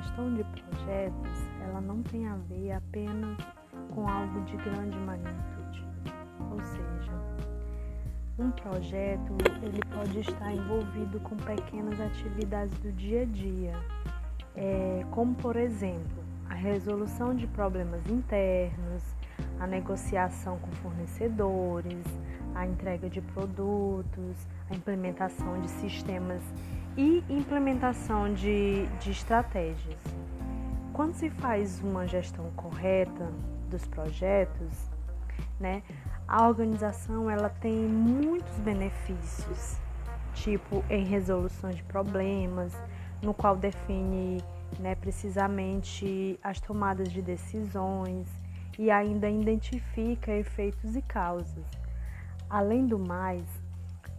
gestão de projetos, ela não tem a ver apenas com algo de grande magnitude. Ou seja, um projeto ele pode estar envolvido com pequenas atividades do dia a dia, é, como por exemplo a resolução de problemas internos, a negociação com fornecedores, a entrega de produtos, a implementação de sistemas e implementação de, de estratégias. Quando se faz uma gestão correta dos projetos, né, a organização ela tem muitos benefícios, tipo em resolução de problemas, no qual define né, precisamente as tomadas de decisões e ainda identifica efeitos e causas. Além do mais,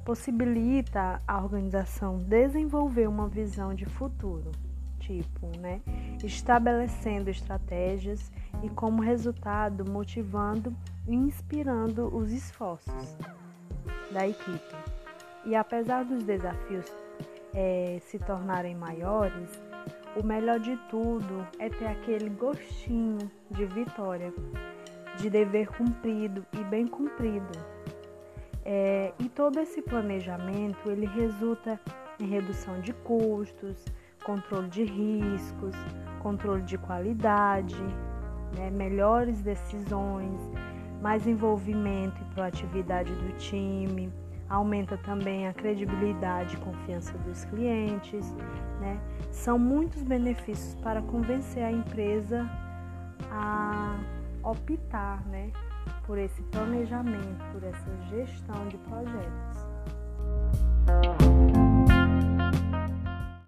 possibilita a organização desenvolver uma visão de futuro, tipo, né, estabelecendo estratégias e como resultado motivando e inspirando os esforços da equipe. E apesar dos desafios é, se tornarem maiores, o melhor de tudo é ter aquele gostinho de vitória, de dever cumprido e bem cumprido. É, e todo esse planejamento ele resulta em redução de custos, controle de riscos, controle de qualidade, né, melhores decisões, mais envolvimento e proatividade do time, aumenta também a credibilidade e confiança dos clientes. Né? São muitos benefícios para convencer a empresa a optar né, por esse planejamento, por essa gestão de projetos.